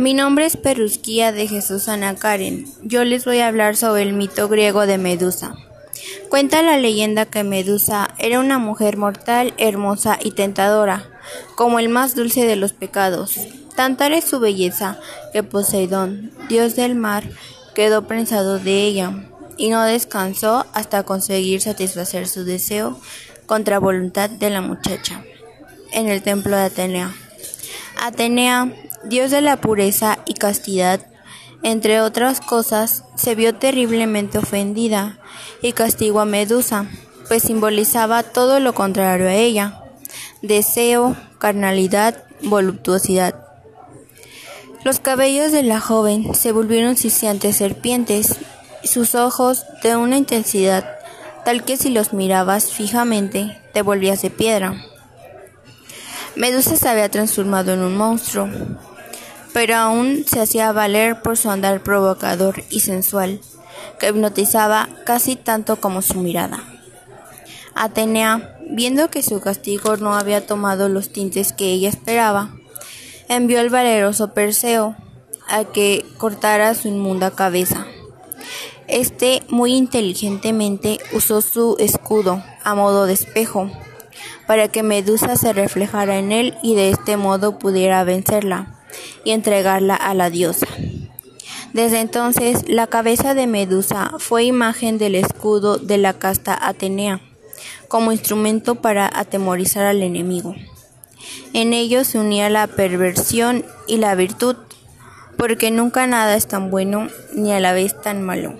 Mi nombre es Perusquía de Jesús Ana Karen. Yo les voy a hablar sobre el mito griego de Medusa. Cuenta la leyenda que Medusa era una mujer mortal, hermosa y tentadora, como el más dulce de los pecados. Tanta era su belleza que Poseidón, dios del mar, quedó prensado de ella y no descansó hasta conseguir satisfacer su deseo contra voluntad de la muchacha en el templo de Atenea. Atenea, dios de la pureza y castidad, entre otras cosas, se vio terriblemente ofendida y castigó a Medusa, pues simbolizaba todo lo contrario a ella, deseo, carnalidad, voluptuosidad. Los cabellos de la joven se volvieron ciciantes serpientes y sus ojos de una intensidad tal que si los mirabas fijamente te volvías de piedra. Medusa se había transformado en un monstruo, pero aún se hacía valer por su andar provocador y sensual, que hipnotizaba casi tanto como su mirada. Atenea, viendo que su castigo no había tomado los tintes que ella esperaba, envió al valeroso Perseo a que cortara su inmunda cabeza. Este muy inteligentemente usó su escudo a modo de espejo para que Medusa se reflejara en él y de este modo pudiera vencerla y entregarla a la diosa. Desde entonces, la cabeza de Medusa fue imagen del escudo de la casta Atenea, como instrumento para atemorizar al enemigo. En ello se unía la perversión y la virtud, porque nunca nada es tan bueno ni a la vez tan malo.